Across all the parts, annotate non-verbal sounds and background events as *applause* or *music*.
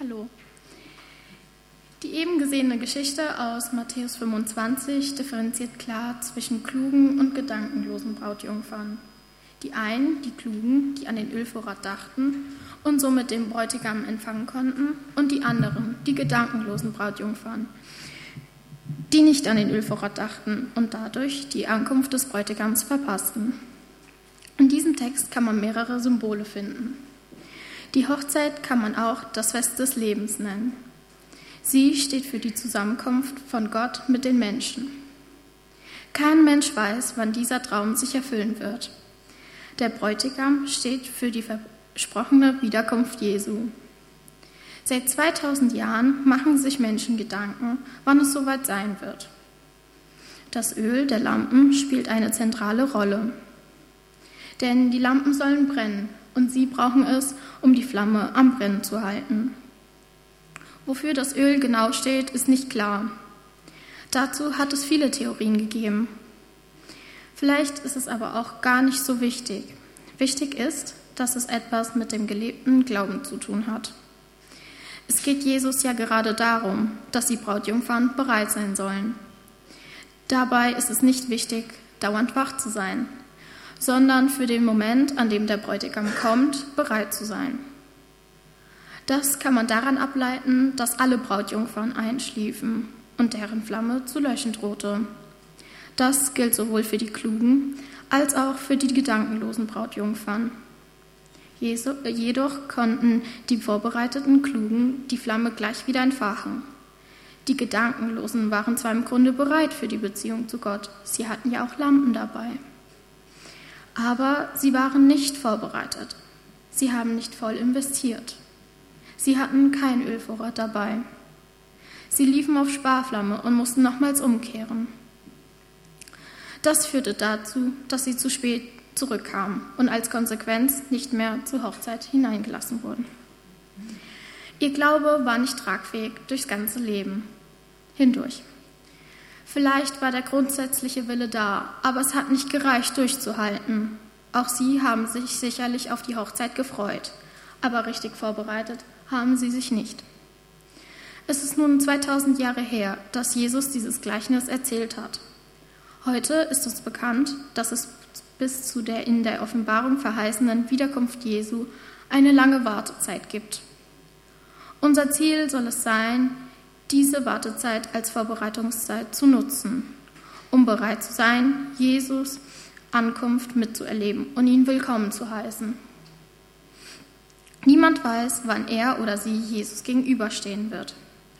Hallo. Die eben gesehene Geschichte aus Matthäus 25 differenziert klar zwischen klugen und gedankenlosen Brautjungfern. Die einen, die Klugen, die an den Ölvorrat dachten und somit den Bräutigam empfangen konnten, und die anderen, die gedankenlosen Brautjungfern, die nicht an den Ölvorrat dachten und dadurch die Ankunft des Bräutigams verpassten. In diesem Text kann man mehrere Symbole finden. Die Hochzeit kann man auch das Fest des Lebens nennen. Sie steht für die Zusammenkunft von Gott mit den Menschen. Kein Mensch weiß, wann dieser Traum sich erfüllen wird. Der Bräutigam steht für die versprochene Wiederkunft Jesu. Seit 2000 Jahren machen sich Menschen Gedanken, wann es soweit sein wird. Das Öl der Lampen spielt eine zentrale Rolle. Denn die Lampen sollen brennen und sie brauchen es, um die Flamme am Brennen zu halten. Wofür das Öl genau steht, ist nicht klar. Dazu hat es viele Theorien gegeben. Vielleicht ist es aber auch gar nicht so wichtig. Wichtig ist, dass es etwas mit dem gelebten Glauben zu tun hat. Es geht Jesus ja gerade darum, dass die Brautjungfern bereit sein sollen. Dabei ist es nicht wichtig, dauernd wach zu sein, sondern für den Moment, an dem der Bräutigam kommt, bereit zu sein. Das kann man daran ableiten, dass alle Brautjungfern einschliefen und deren Flamme zu löschen drohte. Das gilt sowohl für die klugen als auch für die gedankenlosen Brautjungfern. Jedoch konnten die vorbereiteten Klugen die Flamme gleich wieder entfachen. Die Gedankenlosen waren zwar im Grunde bereit für die Beziehung zu Gott, sie hatten ja auch Lampen dabei. Aber sie waren nicht vorbereitet. Sie haben nicht voll investiert. Sie hatten kein Ölvorrat dabei. Sie liefen auf Sparflamme und mussten nochmals umkehren. Das führte dazu, dass sie zu spät zurückkamen und als Konsequenz nicht mehr zur Hochzeit hineingelassen wurden. Ihr Glaube war nicht tragfähig durchs ganze Leben hindurch. Vielleicht war der grundsätzliche Wille da, aber es hat nicht gereicht, durchzuhalten. Auch sie haben sich sicherlich auf die Hochzeit gefreut, aber richtig vorbereitet haben sie sich nicht. Es ist nun 2000 Jahre her, dass Jesus dieses Gleichnis erzählt hat. Heute ist uns bekannt, dass es bis zu der in der Offenbarung verheißenen Wiederkunft Jesu eine lange Wartezeit gibt. Unser Ziel soll es sein, diese Wartezeit als Vorbereitungszeit zu nutzen, um bereit zu sein, Jesus Ankunft mitzuerleben und ihn willkommen zu heißen. Niemand weiß, wann er oder sie Jesus gegenüberstehen wird.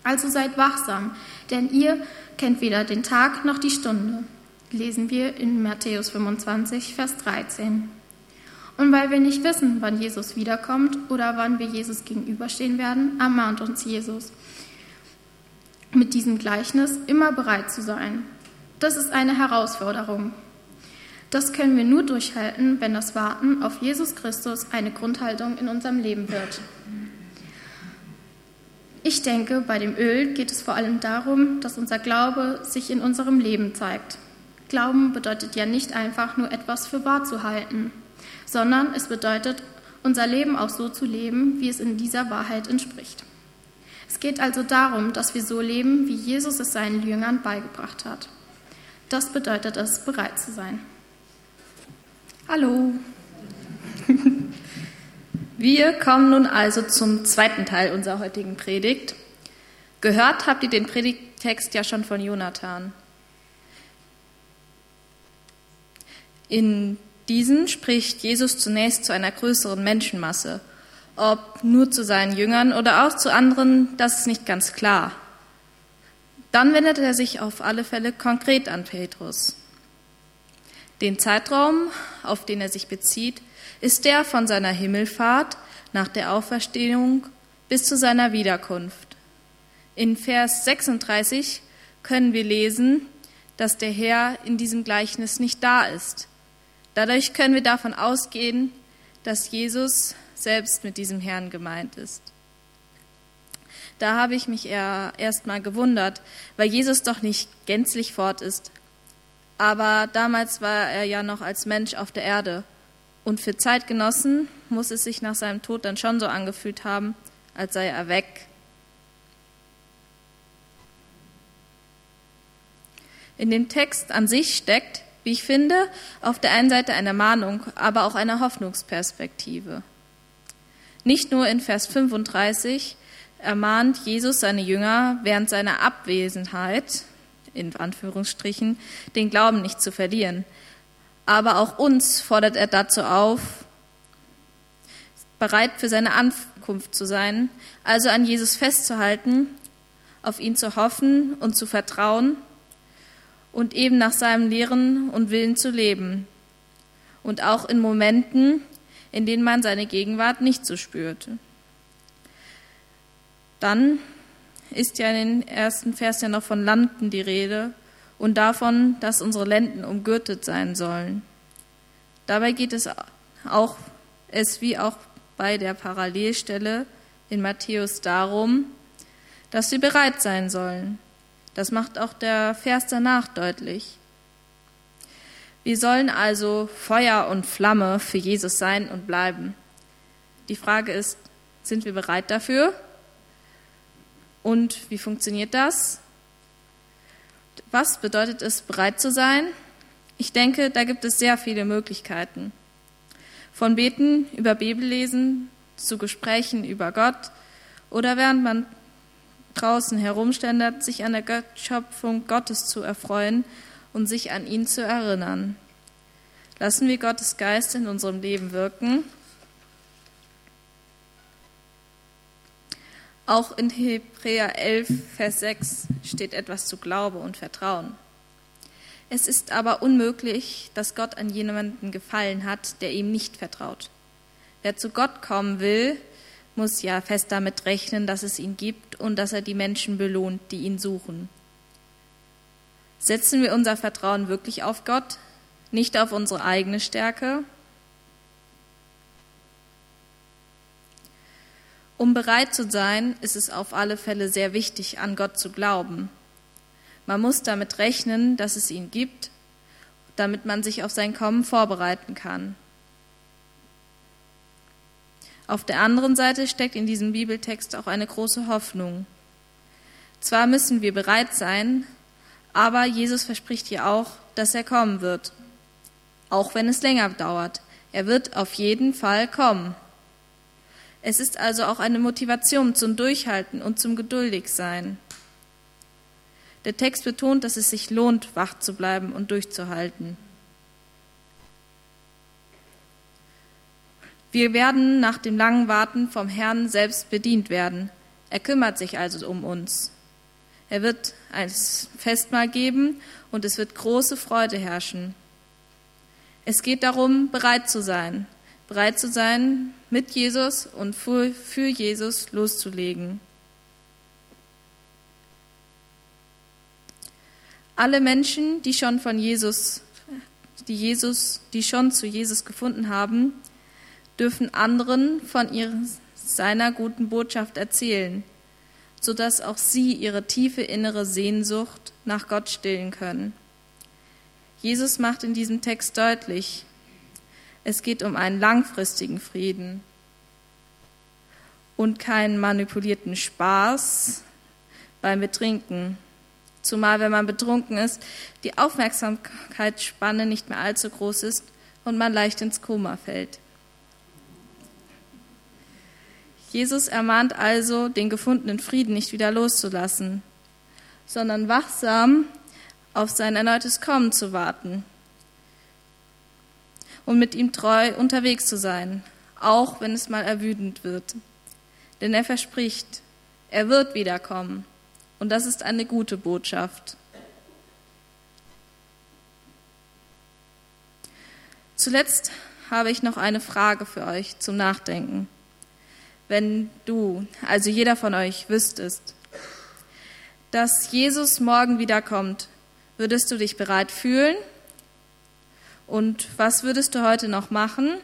Also seid wachsam, denn ihr kennt weder den Tag noch die Stunde lesen wir in Matthäus 25, Vers 13. Und weil wir nicht wissen, wann Jesus wiederkommt oder wann wir Jesus gegenüberstehen werden, ermahnt uns Jesus, mit diesem Gleichnis immer bereit zu sein. Das ist eine Herausforderung. Das können wir nur durchhalten, wenn das Warten auf Jesus Christus eine Grundhaltung in unserem Leben wird. Ich denke, bei dem Öl geht es vor allem darum, dass unser Glaube sich in unserem Leben zeigt. Glauben bedeutet ja nicht einfach nur etwas für wahr zu halten, sondern es bedeutet, unser Leben auch so zu leben, wie es in dieser Wahrheit entspricht. Es geht also darum, dass wir so leben, wie Jesus es seinen Jüngern beigebracht hat. Das bedeutet es, bereit zu sein. Hallo. *laughs* Wir kommen nun also zum zweiten Teil unserer heutigen Predigt. Gehört habt ihr den Predigtext ja schon von Jonathan. In diesen spricht Jesus zunächst zu einer größeren Menschenmasse. Ob nur zu seinen Jüngern oder auch zu anderen, das ist nicht ganz klar. Dann wendet er sich auf alle Fälle konkret an Petrus. Den Zeitraum, auf den er sich bezieht, ist der von seiner Himmelfahrt nach der Auferstehung bis zu seiner Wiederkunft. In Vers 36 können wir lesen, dass der Herr in diesem Gleichnis nicht da ist. Dadurch können wir davon ausgehen, dass Jesus selbst mit diesem Herrn gemeint ist. Da habe ich mich erst mal gewundert, weil Jesus doch nicht gänzlich fort ist. Aber damals war er ja noch als Mensch auf der Erde. Und für Zeitgenossen muss es sich nach seinem Tod dann schon so angefühlt haben, als sei er weg. In dem Text an sich steckt, wie ich finde, auf der einen Seite eine Mahnung, aber auch eine Hoffnungsperspektive. Nicht nur in Vers 35 ermahnt Jesus seine Jünger während seiner Abwesenheit, in Anführungsstrichen, den Glauben nicht zu verlieren. Aber auch uns fordert er dazu auf, bereit für seine Ankunft zu sein, also an Jesus festzuhalten, auf ihn zu hoffen und zu vertrauen und eben nach seinem Lehren und Willen zu leben. Und auch in Momenten, in denen man seine Gegenwart nicht so spürte. Dann ist ja in den ersten Vers ja noch von Landen die Rede und davon, dass unsere Lenden umgürtet sein sollen. Dabei geht es auch es wie auch bei der Parallelstelle in Matthäus darum, dass wir bereit sein sollen. Das macht auch der Vers danach deutlich. Wir sollen also Feuer und Flamme für Jesus sein und bleiben. Die Frage ist, sind wir bereit dafür? Und wie funktioniert das? Was bedeutet es, bereit zu sein? Ich denke, da gibt es sehr viele Möglichkeiten. Von Beten über Bibellesen zu Gesprächen über Gott oder während man draußen herumständert, sich an der Schöpfung Gottes zu erfreuen und sich an ihn zu erinnern. Lassen wir Gottes Geist in unserem Leben wirken Auch in Hebräer 11, Vers 6 steht etwas zu Glaube und Vertrauen. Es ist aber unmöglich, dass Gott an jemanden gefallen hat, der ihm nicht vertraut. Wer zu Gott kommen will, muss ja fest damit rechnen, dass es ihn gibt und dass er die Menschen belohnt, die ihn suchen. Setzen wir unser Vertrauen wirklich auf Gott, nicht auf unsere eigene Stärke, Um bereit zu sein, ist es auf alle Fälle sehr wichtig, an Gott zu glauben. Man muss damit rechnen, dass es ihn gibt, damit man sich auf sein Kommen vorbereiten kann. Auf der anderen Seite steckt in diesem Bibeltext auch eine große Hoffnung. Zwar müssen wir bereit sein, aber Jesus verspricht hier auch, dass er kommen wird, auch wenn es länger dauert. Er wird auf jeden Fall kommen. Es ist also auch eine Motivation zum Durchhalten und zum Geduldigsein. Der Text betont, dass es sich lohnt, wach zu bleiben und durchzuhalten. Wir werden nach dem langen Warten vom Herrn selbst bedient werden. Er kümmert sich also um uns. Er wird ein Festmahl geben und es wird große Freude herrschen. Es geht darum, bereit zu sein, bereit zu sein, mit Jesus und für, Jesus loszulegen. Alle Menschen, die schon von Jesus, die Jesus, die schon zu Jesus gefunden haben, dürfen anderen von ihrer, seiner guten Botschaft erzählen, sodass auch sie ihre tiefe innere Sehnsucht nach Gott stillen können. Jesus macht in diesem Text deutlich, es geht um einen langfristigen Frieden und keinen manipulierten Spaß beim Betrinken. Zumal, wenn man betrunken ist, die Aufmerksamkeitsspanne nicht mehr allzu groß ist und man leicht ins Koma fällt. Jesus ermahnt also, den gefundenen Frieden nicht wieder loszulassen, sondern wachsam auf sein erneutes Kommen zu warten und mit ihm treu unterwegs zu sein, auch wenn es mal erwüdend wird. Denn er verspricht, er wird wiederkommen. Und das ist eine gute Botschaft. Zuletzt habe ich noch eine Frage für euch zum Nachdenken. Wenn du, also jeder von euch, wüsstest, dass Jesus morgen wiederkommt, würdest du dich bereit fühlen und was würdest du heute noch machen?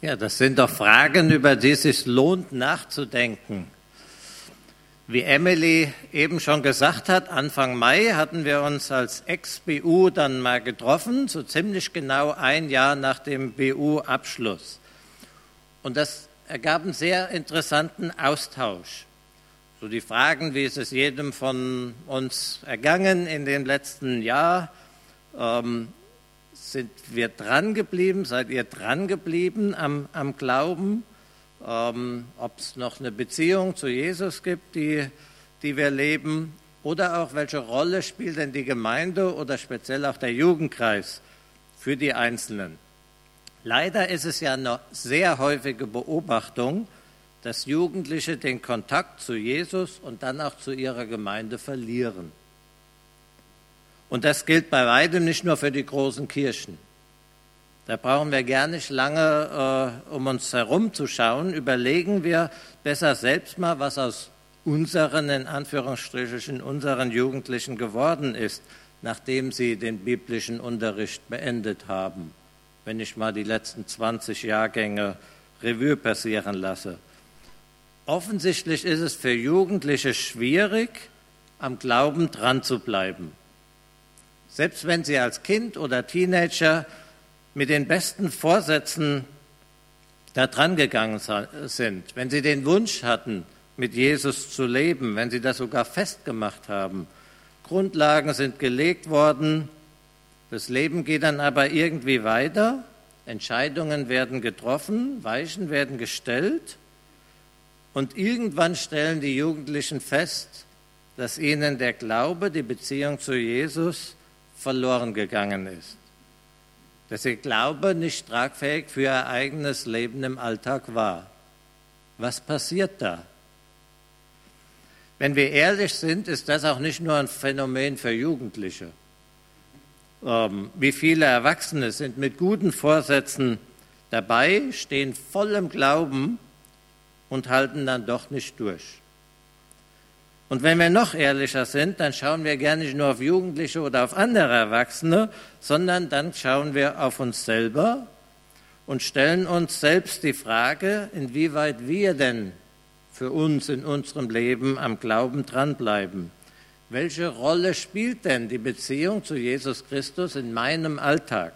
Ja, das sind doch Fragen, über die es sich lohnt nachzudenken. Wie Emily eben schon gesagt hat, Anfang Mai hatten wir uns als Ex-BU dann mal getroffen, so ziemlich genau ein Jahr nach dem BU-Abschluss. Und das ergab einen sehr interessanten Austausch. So die Fragen, wie ist es jedem von uns ergangen in dem letzten Jahr? Ähm, sind wir dran geblieben? Seid ihr dran geblieben am, am Glauben? Ähm, Ob es noch eine Beziehung zu Jesus gibt, die, die wir leben? Oder auch, welche Rolle spielt denn die Gemeinde oder speziell auch der Jugendkreis für die Einzelnen? Leider ist es ja eine sehr häufige Beobachtung, dass Jugendliche den Kontakt zu Jesus und dann auch zu ihrer Gemeinde verlieren. Und das gilt bei weitem nicht nur für die großen Kirchen. Da brauchen wir gar nicht lange, äh, um uns herumzuschauen. Überlegen wir besser selbst mal, was aus unseren, in Anführungsstrichen, unseren Jugendlichen geworden ist, nachdem sie den biblischen Unterricht beendet haben. Wenn ich mal die letzten 20 Jahrgänge Revue passieren lasse. Offensichtlich ist es für Jugendliche schwierig, am Glauben dran zu bleiben. Selbst wenn sie als Kind oder Teenager mit den besten Vorsätzen da dran gegangen sind, wenn sie den Wunsch hatten, mit Jesus zu leben, wenn sie das sogar festgemacht haben. Grundlagen sind gelegt worden, das Leben geht dann aber irgendwie weiter, Entscheidungen werden getroffen, Weichen werden gestellt und irgendwann stellen die Jugendlichen fest, dass ihnen der Glaube, die Beziehung zu Jesus verloren gegangen ist. Dass ihr Glaube nicht tragfähig für ihr eigenes Leben im Alltag war. Was passiert da? Wenn wir ehrlich sind, ist das auch nicht nur ein Phänomen für Jugendliche. Ähm, wie viele Erwachsene sind mit guten Vorsätzen dabei, stehen voll im Glauben und halten dann doch nicht durch. Und wenn wir noch ehrlicher sind, dann schauen wir gar nicht nur auf Jugendliche oder auf andere Erwachsene, sondern dann schauen wir auf uns selber und stellen uns selbst die Frage, inwieweit wir denn für uns in unserem Leben am Glauben dranbleiben. Welche Rolle spielt denn die Beziehung zu Jesus Christus in meinem Alltag?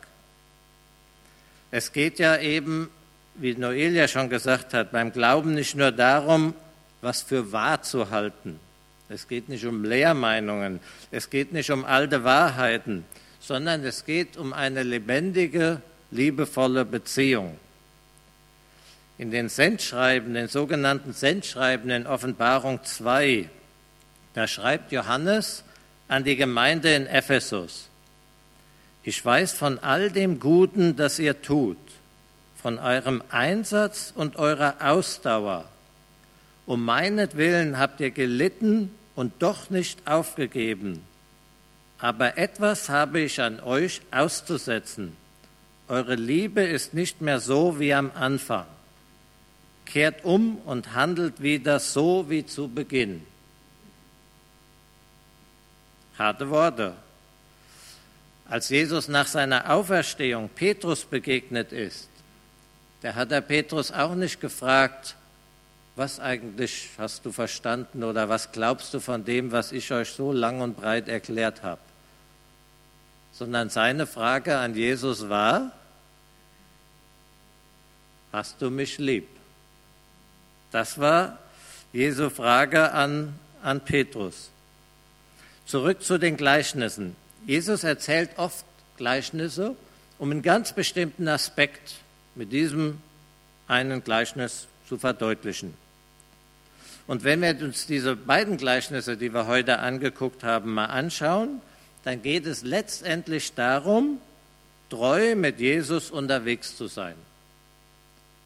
Es geht ja eben, wie Noel ja schon gesagt hat, beim Glauben nicht nur darum, was für wahr zu halten. Es geht nicht um Lehrmeinungen, es geht nicht um alte Wahrheiten, sondern es geht um eine lebendige, liebevolle Beziehung in den Sendschreiben, den sogenannten Sendschreiben in Offenbarung 2, da schreibt Johannes an die Gemeinde in Ephesus, ich weiß von all dem Guten, das ihr tut, von eurem Einsatz und eurer Ausdauer. Um meinetwillen habt ihr gelitten und doch nicht aufgegeben. Aber etwas habe ich an euch auszusetzen. Eure Liebe ist nicht mehr so wie am Anfang kehrt um und handelt wieder so wie zu Beginn. Harte Worte. Als Jesus nach seiner Auferstehung Petrus begegnet ist, da hat er Petrus auch nicht gefragt, was eigentlich hast du verstanden oder was glaubst du von dem, was ich euch so lang und breit erklärt habe, sondern seine Frage an Jesus war, hast du mich lieb? Das war Jesu Frage an, an Petrus. Zurück zu den Gleichnissen. Jesus erzählt oft Gleichnisse, um einen ganz bestimmten Aspekt mit diesem einen Gleichnis zu verdeutlichen. Und wenn wir uns diese beiden Gleichnisse, die wir heute angeguckt haben, mal anschauen, dann geht es letztendlich darum, treu mit Jesus unterwegs zu sein.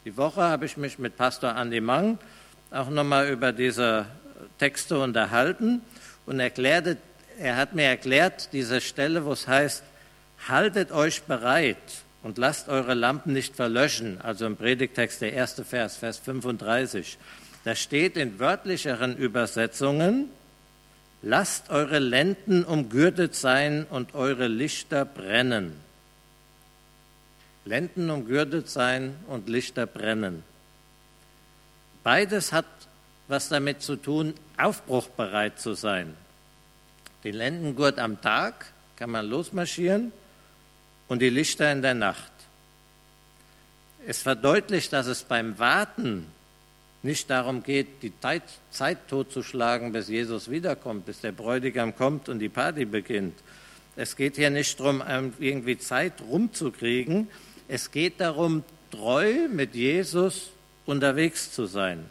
Die Woche habe ich mich mit Pastor Andi Mang auch nochmal über diese Texte unterhalten und erklärte, er hat mir erklärt, diese Stelle, wo es heißt, haltet euch bereit und lasst eure Lampen nicht verlöschen, also im Predigtext der erste Vers, Vers 35. Da steht in wörtlicheren Übersetzungen, lasst eure Lenden umgürtet sein und eure Lichter brennen. Lenden umgürtet sein und Lichter brennen. Beides hat was damit zu tun, aufbruchbereit zu sein. Den Lendengurt am Tag kann man losmarschieren und die Lichter in der Nacht. Es verdeutlicht, dass es beim Warten nicht darum geht, die Zeit totzuschlagen, bis Jesus wiederkommt, bis der Bräutigam kommt und die Party beginnt. Es geht hier nicht darum, irgendwie Zeit rumzukriegen. Es geht darum, treu mit Jesus unterwegs zu sein.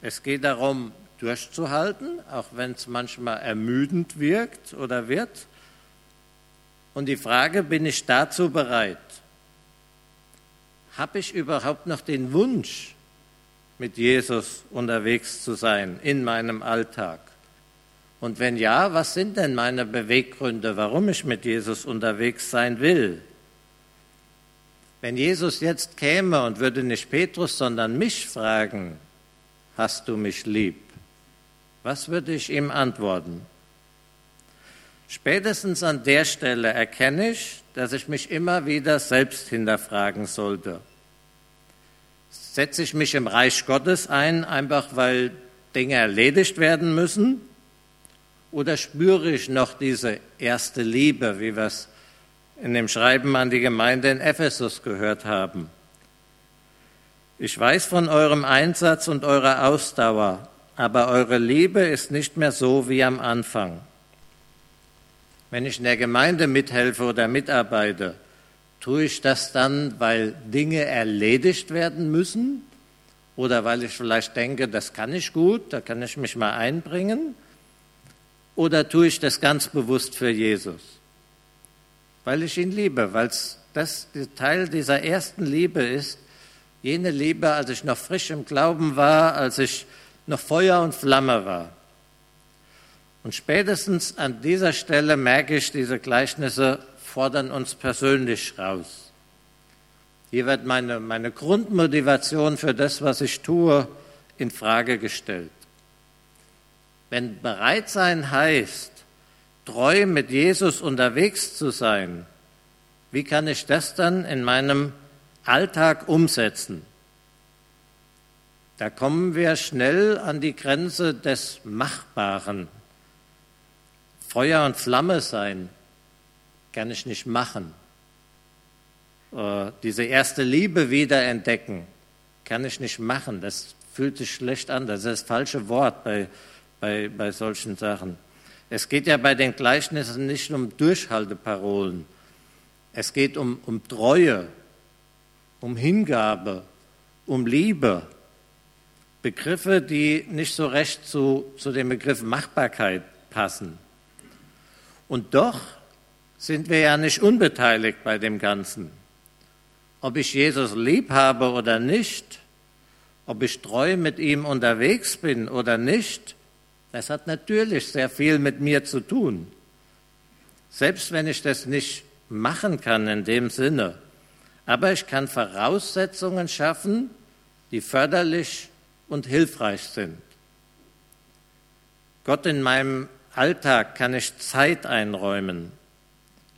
Es geht darum, durchzuhalten, auch wenn es manchmal ermüdend wirkt oder wird. Und die Frage, bin ich dazu bereit? Habe ich überhaupt noch den Wunsch, mit Jesus unterwegs zu sein in meinem Alltag? Und wenn ja, was sind denn meine Beweggründe, warum ich mit Jesus unterwegs sein will? Wenn Jesus jetzt käme und würde nicht Petrus, sondern mich fragen, hast du mich lieb? Was würde ich ihm antworten? Spätestens an der Stelle erkenne ich, dass ich mich immer wieder selbst hinterfragen sollte. Setze ich mich im Reich Gottes ein, einfach weil Dinge erledigt werden müssen? Oder spüre ich noch diese erste Liebe, wie wir es in dem Schreiben an die Gemeinde in Ephesus gehört haben? Ich weiß von eurem Einsatz und eurer Ausdauer, aber eure Liebe ist nicht mehr so wie am Anfang. Wenn ich in der Gemeinde mithelfe oder mitarbeite, tue ich das dann, weil Dinge erledigt werden müssen oder weil ich vielleicht denke, das kann ich gut, da kann ich mich mal einbringen? Oder tue ich das ganz bewusst für Jesus? Weil ich ihn liebe, weil es das Teil dieser ersten Liebe ist, Jene Liebe, als ich noch frisch im Glauben war, als ich noch Feuer und Flamme war. Und spätestens an dieser Stelle merke ich, diese Gleichnisse fordern uns persönlich raus. Hier wird meine, meine Grundmotivation für das, was ich tue, in Frage gestellt. Wenn bereit sein heißt, treu mit Jesus unterwegs zu sein, wie kann ich das dann in meinem Alltag umsetzen. Da kommen wir schnell an die Grenze des Machbaren. Feuer und Flamme sein kann ich nicht machen. Äh, diese erste Liebe wiederentdecken kann ich nicht machen. Das fühlt sich schlecht an. Das ist das falsche Wort bei, bei, bei solchen Sachen. Es geht ja bei den Gleichnissen nicht um Durchhalteparolen. Es geht um, um Treue, um Hingabe, um Liebe. Begriffe, die nicht so recht zu, zu dem Begriff Machbarkeit passen. Und doch sind wir ja nicht unbeteiligt bei dem Ganzen. Ob ich Jesus lieb habe oder nicht, ob ich treu mit ihm unterwegs bin oder nicht, das hat natürlich sehr viel mit mir zu tun. Selbst wenn ich das nicht machen kann in dem Sinne, aber ich kann Voraussetzungen schaffen, die förderlich und hilfreich sind. Gott in meinem Alltag kann ich Zeit einräumen.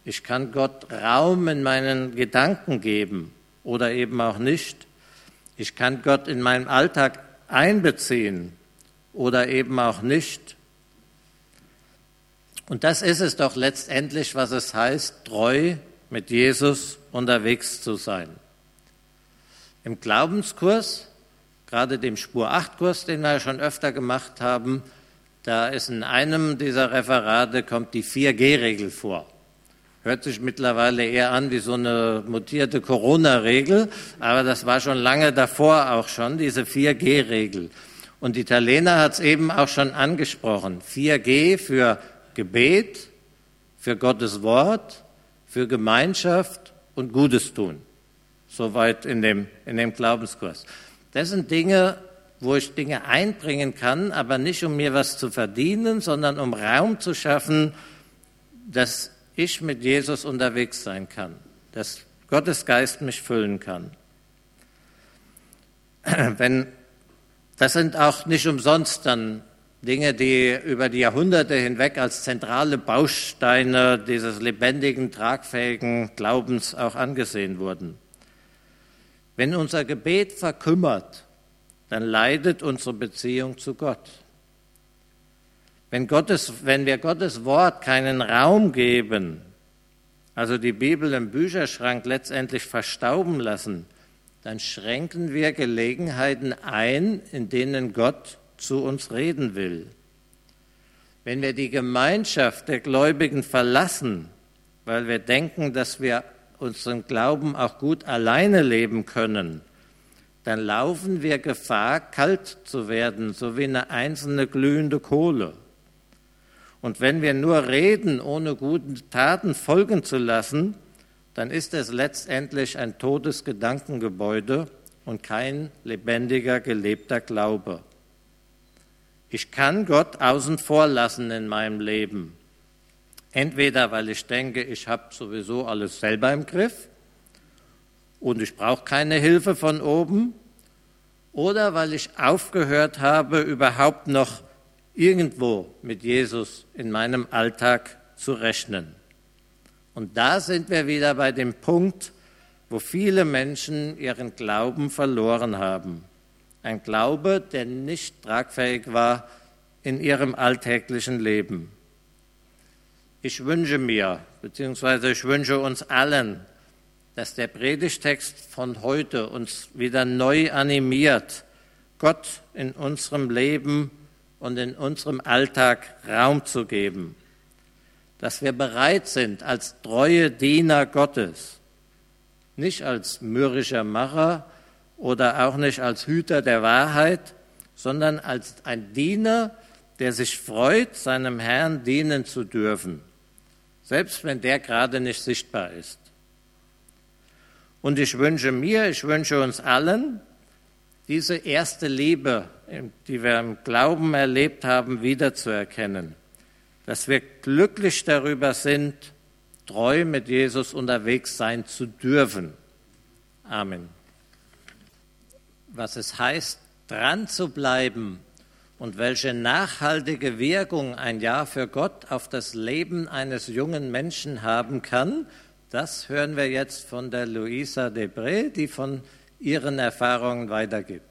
Ich kann Gott Raum in meinen Gedanken geben oder eben auch nicht. Ich kann Gott in meinem Alltag einbeziehen oder eben auch nicht. Und das ist es doch letztendlich, was es heißt, treu mit Jesus unterwegs zu sein. Im Glaubenskurs, gerade dem Spur 8 Kurs, den wir schon öfter gemacht haben, da ist in einem dieser Referate kommt die 4G-Regel vor. Hört sich mittlerweile eher an wie so eine mutierte Corona-Regel, aber das war schon lange davor auch schon, diese 4G-Regel. Und Italiener hat es eben auch schon angesprochen. 4G für Gebet, für Gottes Wort, für Gemeinschaft und Gutes tun. Soweit in dem, in dem Glaubenskurs. Das sind Dinge, wo ich Dinge einbringen kann, aber nicht um mir was zu verdienen, sondern um Raum zu schaffen, dass ich mit Jesus unterwegs sein kann, dass Gottes Geist mich füllen kann. *clears throat* Wenn, das sind auch nicht umsonst dann Dinge, die über die Jahrhunderte hinweg als zentrale Bausteine dieses lebendigen, tragfähigen Glaubens auch angesehen wurden. Wenn unser Gebet verkümmert, dann leidet unsere Beziehung zu Gott. Wenn, Gottes, wenn wir Gottes Wort keinen Raum geben, also die Bibel im Bücherschrank letztendlich verstauben lassen, dann schränken wir Gelegenheiten ein, in denen Gott zu uns reden will. Wenn wir die Gemeinschaft der Gläubigen verlassen, weil wir denken, dass wir unseren Glauben auch gut alleine leben können, dann laufen wir Gefahr, kalt zu werden, so wie eine einzelne glühende Kohle. Und wenn wir nur reden, ohne guten Taten folgen zu lassen, dann ist es letztendlich ein totes Gedankengebäude und kein lebendiger, gelebter Glaube. Ich kann Gott außen vor lassen in meinem Leben. Entweder weil ich denke, ich habe sowieso alles selber im Griff und ich brauche keine Hilfe von oben, oder weil ich aufgehört habe, überhaupt noch irgendwo mit Jesus in meinem Alltag zu rechnen. Und da sind wir wieder bei dem Punkt, wo viele Menschen ihren Glauben verloren haben. Ein Glaube, der nicht tragfähig war in ihrem alltäglichen Leben. Ich wünsche mir, beziehungsweise ich wünsche uns allen, dass der Predigtext von heute uns wieder neu animiert, Gott in unserem Leben und in unserem Alltag Raum zu geben, dass wir bereit sind als treue Diener Gottes, nicht als mürrischer Macher oder auch nicht als Hüter der Wahrheit, sondern als ein Diener, der sich freut, seinem Herrn dienen zu dürfen selbst wenn der gerade nicht sichtbar ist. Und ich wünsche mir, ich wünsche uns allen, diese erste Liebe, die wir im Glauben erlebt haben, wiederzuerkennen. Dass wir glücklich darüber sind, treu mit Jesus unterwegs sein zu dürfen. Amen. Was es heißt, dran zu bleiben und welche nachhaltige Wirkung ein Jahr für Gott auf das Leben eines jungen Menschen haben kann, das hören wir jetzt von der Luisa Debré, die von ihren Erfahrungen weitergibt.